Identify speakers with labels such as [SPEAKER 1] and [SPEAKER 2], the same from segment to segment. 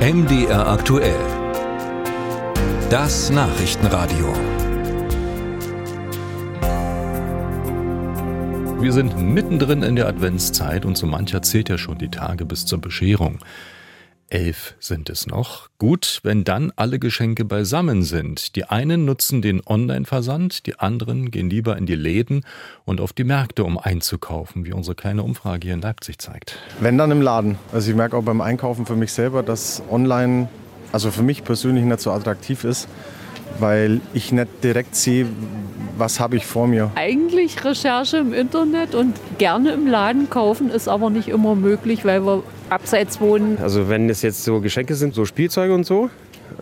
[SPEAKER 1] MDR aktuell. Das Nachrichtenradio.
[SPEAKER 2] Wir sind mittendrin in der Adventszeit und so mancher zählt ja schon die Tage bis zur Bescherung. Elf sind es noch. Gut, wenn dann alle Geschenke beisammen sind. Die einen nutzen den Online-Versand, die anderen gehen lieber in die Läden und auf die Märkte, um einzukaufen, wie unsere kleine Umfrage hier in Leipzig zeigt.
[SPEAKER 3] Wenn dann im Laden. Also ich merke auch beim Einkaufen für mich selber, dass online, also für mich persönlich nicht so attraktiv ist, weil ich nicht direkt sehe, was habe ich vor mir.
[SPEAKER 4] Eigentlich Recherche im Internet und gerne im Laden kaufen ist aber nicht immer möglich, weil wir abseits wohnen.
[SPEAKER 5] Also wenn es jetzt so Geschenke sind, so Spielzeuge und so,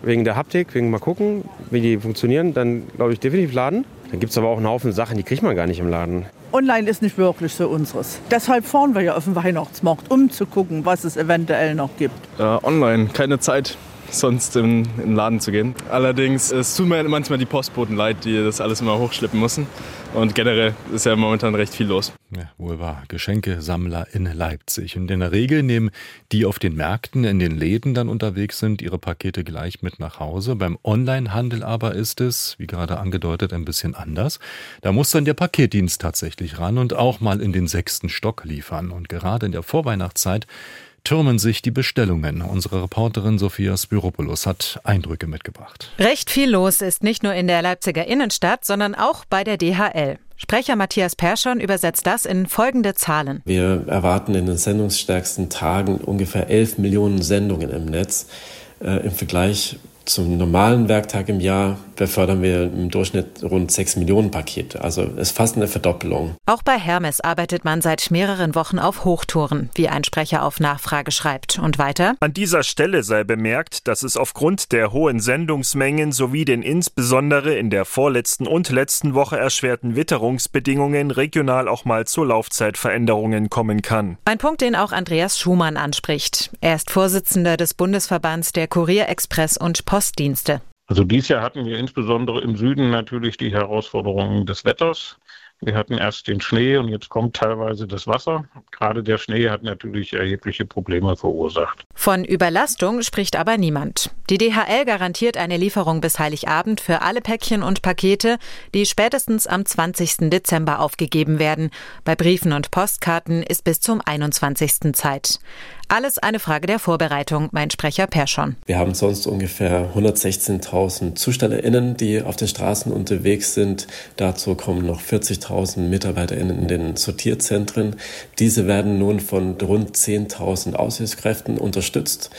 [SPEAKER 5] wegen der Haptik, wegen mal gucken, wie die funktionieren, dann glaube ich definitiv Laden. Dann gibt es aber auch einen Haufen Sachen, die kriegt man gar nicht im Laden.
[SPEAKER 6] Online ist nicht wirklich so unseres. Deshalb fahren wir ja auf den Weihnachtsmarkt, um zu gucken, was es eventuell noch gibt.
[SPEAKER 3] Äh, online, keine Zeit sonst in, in den Laden zu gehen. Allerdings es tut mir manchmal die Postboten leid, die das alles immer hochschleppen müssen. Und generell ist ja momentan recht viel los.
[SPEAKER 2] Ja, wohl wahr. Geschenkesammler in Leipzig. Und in der Regel nehmen die auf den Märkten, in den Läden dann unterwegs sind, ihre Pakete gleich mit nach Hause. Beim Onlinehandel aber ist es, wie gerade angedeutet, ein bisschen anders. Da muss dann der Paketdienst tatsächlich ran und auch mal in den sechsten Stock liefern. Und gerade in der Vorweihnachtszeit türmen sich die Bestellungen. Unsere Reporterin Sophia Spiropoulos hat Eindrücke mitgebracht.
[SPEAKER 7] Recht viel los ist nicht nur in der Leipziger Innenstadt, sondern auch bei der DHL. Sprecher Matthias Perschon übersetzt das in folgende Zahlen.
[SPEAKER 8] Wir erwarten in den sendungsstärksten Tagen ungefähr 11 Millionen Sendungen im Netz. Äh, Im Vergleich zum normalen Werktag im Jahr befördern wir im Durchschnitt rund 6 Millionen Pakete. Also es ist fast eine Verdoppelung.
[SPEAKER 7] Auch bei Hermes arbeitet man seit mehreren Wochen auf Hochtouren, wie ein Sprecher auf Nachfrage schreibt. Und weiter?
[SPEAKER 9] An dieser Stelle sei bemerkt, dass es aufgrund der hohen Sendungsmengen sowie den insbesondere in der vorletzten und letzten Woche erschwerten Witterungsbedingungen regional auch mal zu Laufzeitveränderungen kommen kann.
[SPEAKER 7] Ein Punkt, den auch Andreas Schumann anspricht. Er ist Vorsitzender des Bundesverbands der Kurierexpress und Postdienste.
[SPEAKER 10] Also dieses Jahr hatten wir insbesondere im Süden natürlich die Herausforderungen des Wetters. Wir hatten erst den Schnee und jetzt kommt teilweise das Wasser. Gerade der Schnee hat natürlich erhebliche Probleme verursacht.
[SPEAKER 7] Von Überlastung spricht aber niemand. Die DHL garantiert eine Lieferung bis Heiligabend für alle Päckchen und Pakete, die spätestens am 20. Dezember aufgegeben werden. Bei Briefen und Postkarten ist bis zum 21. Zeit. Alles eine Frage der Vorbereitung, mein Sprecher Perschon.
[SPEAKER 8] Wir haben sonst ungefähr 116.000 ZustellerInnen, die auf den Straßen unterwegs sind. Dazu kommen noch 40.000 MitarbeiterInnen in den Sortierzentren. Diese werden nun von rund 10.000 Aushilfskräften unterstützt.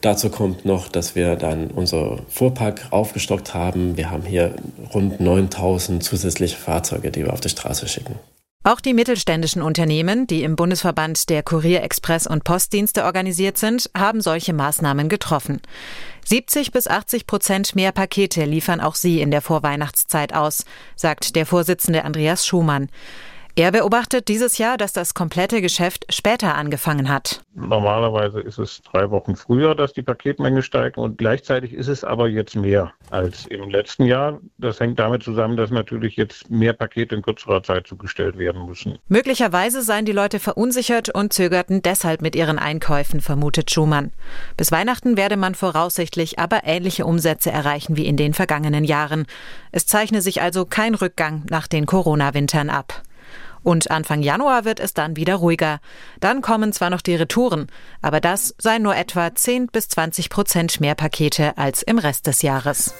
[SPEAKER 8] Dazu kommt noch, dass wir dann unser Fuhrpark aufgestockt haben. Wir haben hier rund 9000 zusätzliche Fahrzeuge, die wir auf die Straße schicken.
[SPEAKER 7] Auch die mittelständischen Unternehmen, die im Bundesverband der Kurier, Express und Postdienste organisiert sind, haben solche Maßnahmen getroffen. 70 bis 80 Prozent mehr Pakete liefern auch sie in der Vorweihnachtszeit aus, sagt der Vorsitzende Andreas Schumann. Er beobachtet dieses Jahr, dass das komplette Geschäft später angefangen hat.
[SPEAKER 10] Normalerweise ist es drei Wochen früher, dass die Paketmenge steigt und gleichzeitig ist es aber jetzt mehr als im letzten Jahr. Das hängt damit zusammen, dass natürlich jetzt mehr Pakete in kürzerer Zeit zugestellt werden müssen.
[SPEAKER 7] Möglicherweise seien die Leute verunsichert und zögerten deshalb mit ihren Einkäufen, vermutet Schumann. Bis Weihnachten werde man voraussichtlich aber ähnliche Umsätze erreichen wie in den vergangenen Jahren. Es zeichne sich also kein Rückgang nach den Corona-Wintern ab. Und Anfang Januar wird es dann wieder ruhiger. Dann kommen zwar noch die Retouren, aber das seien nur etwa 10 bis 20 Prozent mehr Pakete als im Rest des Jahres.